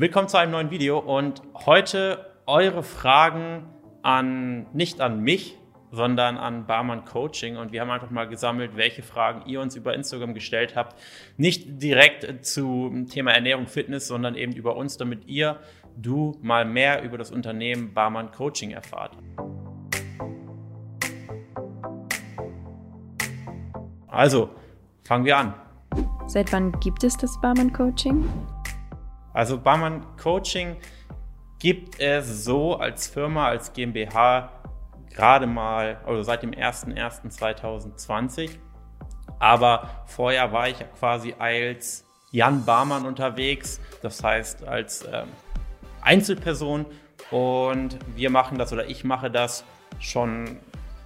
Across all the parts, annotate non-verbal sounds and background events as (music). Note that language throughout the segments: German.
Willkommen zu einem neuen Video und heute eure Fragen an, nicht an mich, sondern an Barmann Coaching und wir haben einfach mal gesammelt, welche Fragen ihr uns über Instagram gestellt habt. Nicht direkt zum Thema Ernährung, Fitness, sondern eben über uns, damit ihr, du mal mehr über das Unternehmen Barmann Coaching erfahrt. Also, fangen wir an. Seit wann gibt es das Barmann Coaching? Also Barmann Coaching gibt es so als Firma, als GmbH gerade mal, also seit dem 01.01.2020. Aber vorher war ich quasi als Jan Barmann unterwegs, das heißt als ähm, Einzelperson. Und wir machen das oder ich mache das schon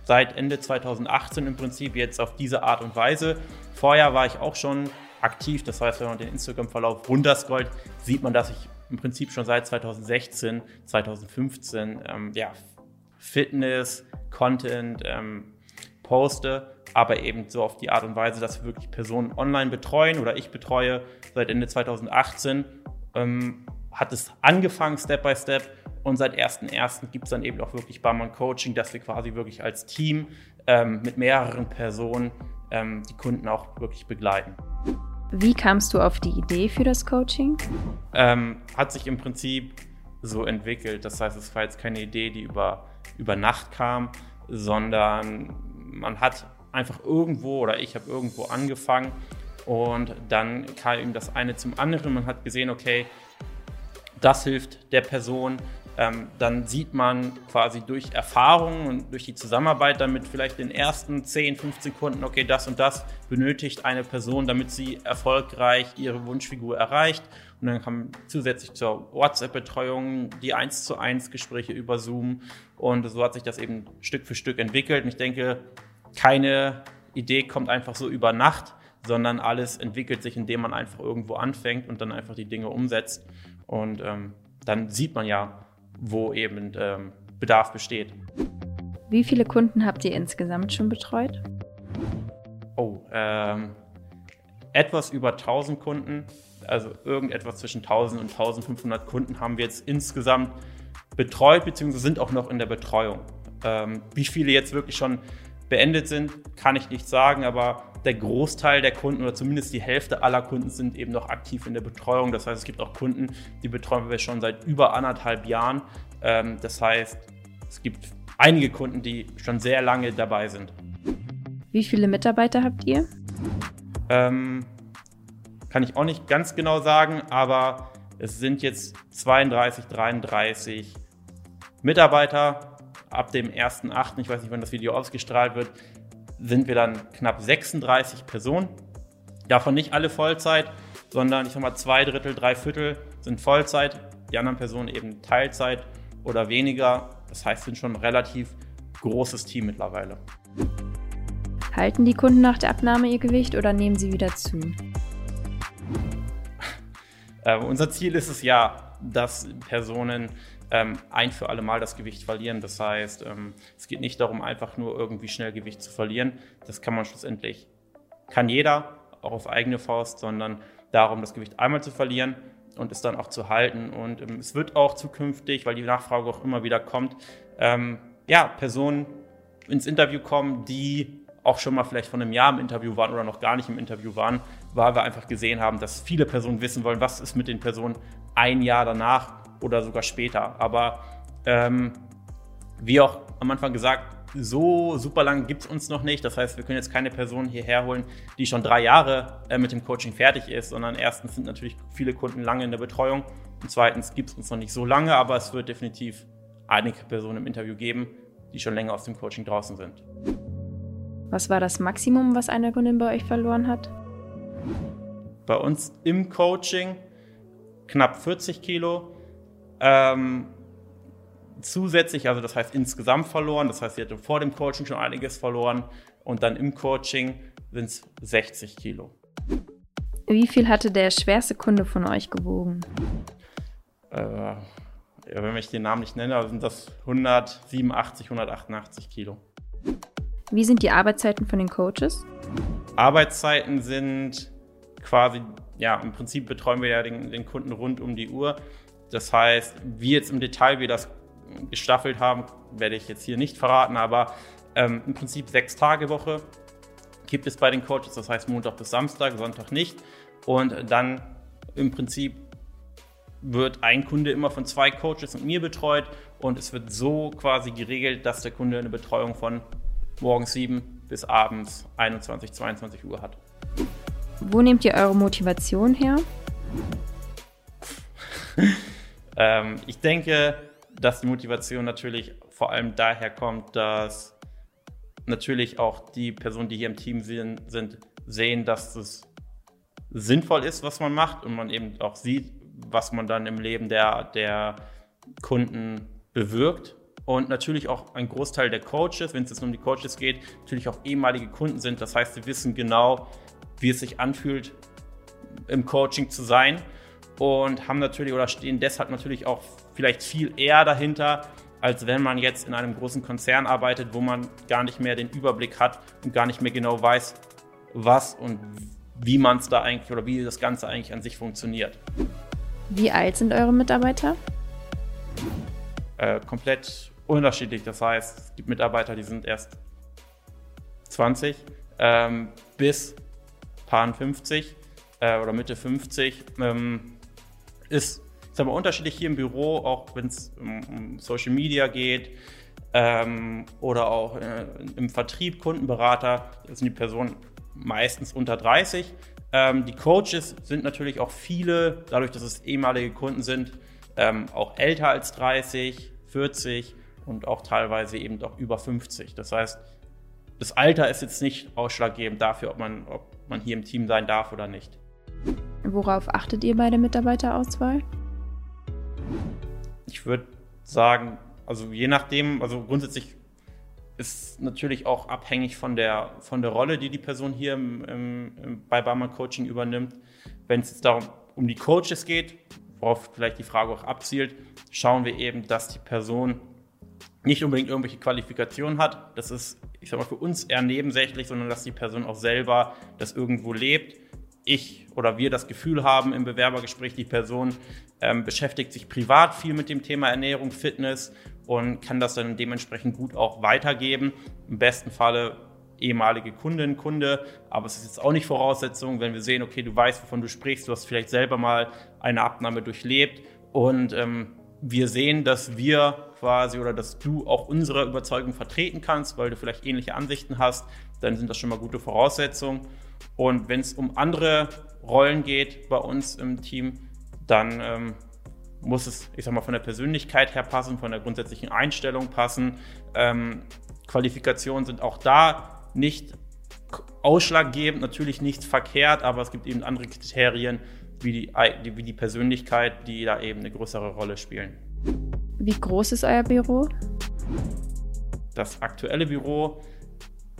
seit Ende 2018 im Prinzip jetzt auf diese Art und Weise. Vorher war ich auch schon aktiv. Das heißt, wenn man den Instagram-Verlauf runterscrollt, sieht man, dass ich im Prinzip schon seit 2016, 2015 ähm, ja, Fitness, Content ähm, poste, aber eben so auf die Art und Weise, dass wir wirklich Personen online betreuen oder ich betreue seit Ende 2018. Ähm, hat es angefangen, Step by Step. Und seit 1.1. gibt es dann eben auch wirklich Barmann Coaching, dass wir quasi wirklich als Team ähm, mit mehreren Personen ähm, die Kunden auch wirklich begleiten. Wie kamst du auf die Idee für das Coaching? Ähm, hat sich im Prinzip so entwickelt. Das heißt, es war jetzt keine Idee, die über, über Nacht kam, sondern man hat einfach irgendwo oder ich habe irgendwo angefangen und dann kam eben das eine zum anderen. Man hat gesehen, okay, das hilft der Person, ähm, dann sieht man quasi durch Erfahrung und durch die Zusammenarbeit damit vielleicht den ersten 10, 15 Kunden, okay, das und das benötigt eine Person, damit sie erfolgreich ihre Wunschfigur erreicht. Und dann kam zusätzlich zur WhatsApp-Betreuung die 1 zu 1 Gespräche über Zoom. Und so hat sich das eben Stück für Stück entwickelt. Und ich denke, keine Idee kommt einfach so über Nacht, sondern alles entwickelt sich, indem man einfach irgendwo anfängt und dann einfach die Dinge umsetzt. Und ähm, dann sieht man ja, wo eben ähm, Bedarf besteht. Wie viele Kunden habt ihr insgesamt schon betreut? Oh, ähm, etwas über 1000 Kunden, also irgendetwas zwischen 1000 und 1500 Kunden haben wir jetzt insgesamt betreut, beziehungsweise sind auch noch in der Betreuung. Ähm, wie viele jetzt wirklich schon beendet sind, kann ich nicht sagen, aber der Großteil der Kunden oder zumindest die Hälfte aller Kunden sind eben noch aktiv in der Betreuung. Das heißt, es gibt auch Kunden, die betreuen wir schon seit über anderthalb Jahren. Ähm, das heißt, es gibt einige Kunden, die schon sehr lange dabei sind. Wie viele Mitarbeiter habt ihr? Ähm, kann ich auch nicht ganz genau sagen, aber es sind jetzt 32, 33 Mitarbeiter. Ab dem 1.8., ich weiß nicht, wann das Video ausgestrahlt wird, sind wir dann knapp 36 Personen. Davon nicht alle Vollzeit, sondern ich sag mal zwei Drittel, drei Viertel sind Vollzeit, die anderen Personen eben Teilzeit oder weniger. Das heißt, sind schon ein relativ großes Team mittlerweile. Halten die Kunden nach der Abnahme ihr Gewicht oder nehmen sie wieder zu? Äh, unser Ziel ist es ja, dass Personen ähm, ein für alle Mal das Gewicht verlieren. Das heißt, ähm, es geht nicht darum, einfach nur irgendwie schnell Gewicht zu verlieren. Das kann man schlussendlich, kann jeder, auch auf eigene Faust, sondern darum, das Gewicht einmal zu verlieren und es dann auch zu halten. Und ähm, es wird auch zukünftig, weil die Nachfrage auch immer wieder kommt, ähm, ja, Personen ins Interview kommen, die auch schon mal vielleicht von einem Jahr im Interview waren oder noch gar nicht im Interview waren, weil wir einfach gesehen haben, dass viele Personen wissen wollen, was ist mit den Personen ein Jahr danach oder sogar später. Aber ähm, wie auch am Anfang gesagt, so super lang gibt es uns noch nicht. Das heißt, wir können jetzt keine Person hierher holen, die schon drei Jahre äh, mit dem Coaching fertig ist, sondern erstens sind natürlich viele Kunden lange in der Betreuung und zweitens gibt es uns noch nicht so lange, aber es wird definitiv einige Personen im Interview geben, die schon länger aus dem Coaching draußen sind. Was war das Maximum, was eine Kundin bei euch verloren hat? Bei uns im Coaching knapp 40 Kilo. Ähm, zusätzlich, also das heißt insgesamt verloren, das heißt, sie hatte vor dem Coaching schon einiges verloren und dann im Coaching sind es 60 Kilo. Wie viel hatte der schwerste Kunde von euch gewogen? Äh, wenn ich den Namen nicht nenne, sind das 187, 188 Kilo. Wie sind die Arbeitszeiten von den Coaches? Arbeitszeiten sind quasi ja, im Prinzip betreuen wir ja den, den, Kunden rund um die Uhr. Das heißt, wie jetzt im Detail wir das gestaffelt haben, werde ich jetzt hier nicht verraten, aber ähm, im Prinzip sechs Tage Woche gibt es bei den Coaches, das heißt Montag bis Samstag, Sonntag nicht. Und dann im Prinzip wird ein Kunde immer von zwei Coaches und mir betreut und es wird so quasi geregelt, dass der Kunde eine Betreuung von morgens 7 bis abends 21, 22 Uhr hat. Wo nehmt ihr eure Motivation her? (laughs) ähm, ich denke, dass die Motivation natürlich vor allem daher kommt, dass natürlich auch die Personen, die hier im Team sind, sehen, dass es sinnvoll ist, was man macht und man eben auch sieht, was man dann im Leben der, der Kunden bewirkt. Und natürlich auch ein Großteil der Coaches, wenn es jetzt um die Coaches geht, natürlich auch ehemalige Kunden sind. Das heißt, sie wissen genau, wie es sich anfühlt, im Coaching zu sein und haben natürlich oder stehen deshalb natürlich auch vielleicht viel eher dahinter, als wenn man jetzt in einem großen Konzern arbeitet, wo man gar nicht mehr den Überblick hat und gar nicht mehr genau weiß, was und wie man es da eigentlich oder wie das Ganze eigentlich an sich funktioniert. Wie alt sind eure Mitarbeiter? Äh, komplett unterschiedlich. Das heißt, es gibt Mitarbeiter, die sind erst 20 ähm, bis paar 50 äh, oder Mitte 50. Ähm, ist, ist aber unterschiedlich hier im Büro, auch wenn es um, Social Media geht ähm, oder auch äh, im Vertrieb, Kundenberater, sind die Personen meistens unter 30. Ähm, die Coaches sind natürlich auch viele, dadurch, dass es ehemalige Kunden sind, ähm, auch älter als 30, 40 und auch teilweise eben auch über 50. Das heißt, das Alter ist jetzt nicht ausschlaggebend dafür, ob man, ob man hier im Team sein darf oder nicht. Worauf achtet ihr bei der Mitarbeiterauswahl? Ich würde sagen, also je nachdem, also grundsätzlich ist natürlich auch abhängig von der, von der Rolle, die die Person hier im, im, bei Barmann Coaching übernimmt. Wenn es jetzt darum um die Coaches geht, worauf vielleicht die Frage auch abzielt, schauen wir eben, dass die Person nicht unbedingt irgendwelche Qualifikationen hat. Das ist, ich sag mal, für uns eher nebensächlich, sondern dass die Person auch selber das irgendwo lebt. Ich oder wir das Gefühl haben im Bewerbergespräch, die Person ähm, beschäftigt sich privat viel mit dem Thema Ernährung, Fitness und kann das dann dementsprechend gut auch weitergeben. Im besten Falle ehemalige Kundin, Kunde, aber es ist jetzt auch nicht Voraussetzung, wenn wir sehen, okay, du weißt, wovon du sprichst, du hast vielleicht selber mal eine Abnahme durchlebt und ähm, wir sehen, dass wir quasi oder dass du auch unsere Überzeugung vertreten kannst, weil du vielleicht ähnliche Ansichten hast, dann sind das schon mal gute Voraussetzungen. Und wenn es um andere Rollen geht bei uns im Team, dann ähm, muss es, ich sag mal, von der Persönlichkeit her passen, von der grundsätzlichen Einstellung passen. Ähm, Qualifikationen sind auch da nicht ausschlaggebend, natürlich nichts verkehrt, aber es gibt eben andere Kriterien wie die, wie die Persönlichkeit, die da eben eine größere Rolle spielen. Wie groß ist euer Büro? Das aktuelle Büro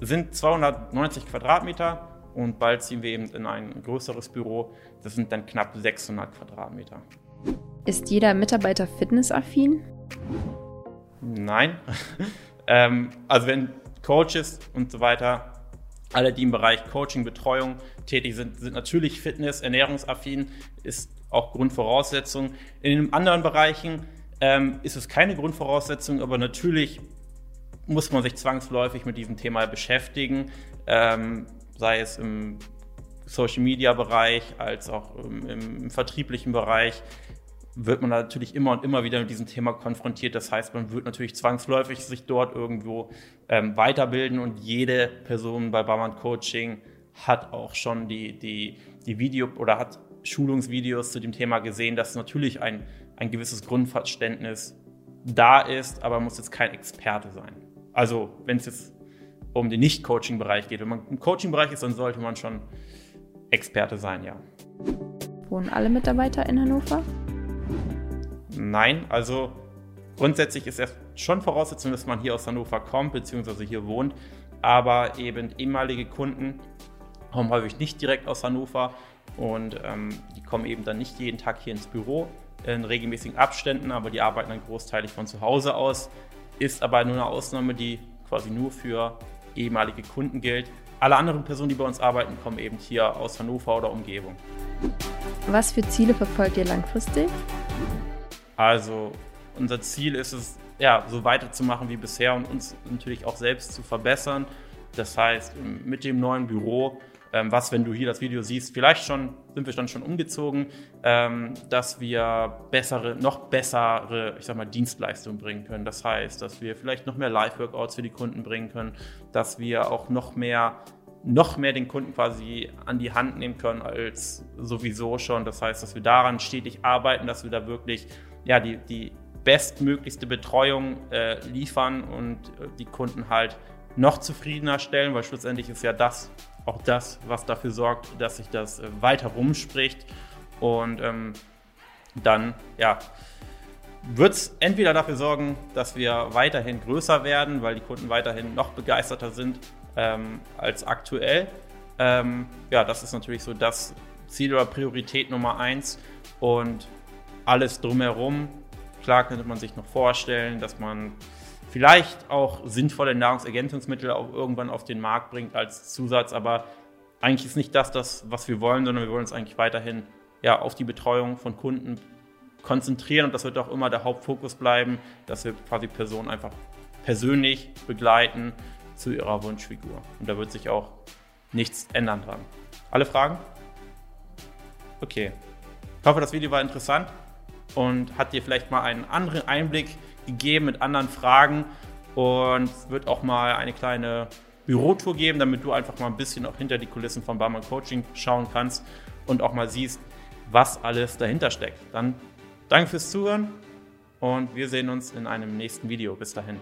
sind 290 Quadratmeter und bald ziehen wir eben in ein größeres Büro. Das sind dann knapp 600 Quadratmeter. Ist jeder Mitarbeiter fitnessaffin? Nein. (laughs) ähm, also wenn Coaches und so weiter, alle, die im Bereich Coaching, Betreuung tätig sind, sind natürlich Fitness, ernährungsaffin, ist auch Grundvoraussetzung. In den anderen Bereichen ähm, ist es keine Grundvoraussetzung, aber natürlich muss man sich zwangsläufig mit diesem Thema beschäftigen, ähm, sei es im Social-Media-Bereich als auch im, im, vertrieblichen Bereich wird man natürlich immer und immer wieder mit diesem Thema konfrontiert. Das heißt, man wird natürlich zwangsläufig sich dort irgendwo ähm, weiterbilden und jede Person bei Barmann Coaching hat auch schon die, die, die Video oder hat Schulungsvideos zu dem Thema gesehen, dass natürlich ein, ein gewisses Grundverständnis da ist, aber man muss jetzt kein Experte sein. Also wenn es jetzt um den Nicht-Coaching-Bereich geht. Wenn man im Coaching-Bereich ist, dann sollte man schon Experte sein, ja. Wohnen alle Mitarbeiter in Hannover? Nein, also grundsätzlich ist es schon Voraussetzung, dass man hier aus Hannover kommt bzw. hier wohnt, aber eben ehemalige Kunden kommen häufig nicht direkt aus Hannover und ähm, die kommen eben dann nicht jeden Tag hier ins Büro in regelmäßigen Abständen, aber die arbeiten dann großteilig von zu Hause aus. Ist aber nur eine Ausnahme, die quasi nur für ehemalige Kunden gilt. alle anderen Personen, die bei uns arbeiten, kommen eben hier aus Hannover oder Umgebung. Was für Ziele verfolgt ihr langfristig? Also unser Ziel ist es, ja, so weiterzumachen wie bisher und uns natürlich auch selbst zu verbessern. Das heißt, mit dem neuen Büro, ähm, was, wenn du hier das Video siehst, vielleicht schon sind wir dann schon umgezogen, ähm, dass wir bessere, noch bessere, ich sag mal, Dienstleistungen bringen können. Das heißt, dass wir vielleicht noch mehr Live-Workouts für die Kunden bringen können, dass wir auch noch mehr noch mehr den Kunden quasi an die Hand nehmen können als sowieso schon. Das heißt, dass wir daran stetig arbeiten, dass wir da wirklich ja, die, die bestmöglichste Betreuung äh, liefern und äh, die Kunden halt noch zufriedener stellen, weil schlussendlich ist ja das auch das, was dafür sorgt, dass sich das äh, weiter rumspricht. Und ähm, dann, ja, wird es entweder dafür sorgen, dass wir weiterhin größer werden, weil die Kunden weiterhin noch begeisterter sind ähm, als aktuell. Ähm, ja, das ist natürlich so das Ziel oder Priorität Nummer eins. Und alles drumherum, klar könnte man sich noch vorstellen, dass man vielleicht auch sinnvolle Nahrungsergänzungsmittel auch irgendwann auf den Markt bringt als Zusatz, aber eigentlich ist nicht das das, was wir wollen, sondern wir wollen uns eigentlich weiterhin ja, auf die Betreuung von Kunden konzentrieren und das wird auch immer der Hauptfokus bleiben, dass wir quasi Personen einfach persönlich begleiten zu ihrer Wunschfigur. Und da wird sich auch nichts ändern dran. Alle Fragen? Okay. Ich hoffe, das Video war interessant und hat dir vielleicht mal einen anderen Einblick gegeben mit anderen Fragen und wird auch mal eine kleine Bürotour geben, damit du einfach mal ein bisschen auch hinter die Kulissen von Barmann Coaching schauen kannst und auch mal siehst, was alles dahinter steckt. Dann danke fürs Zuhören und wir sehen uns in einem nächsten Video. Bis dahin.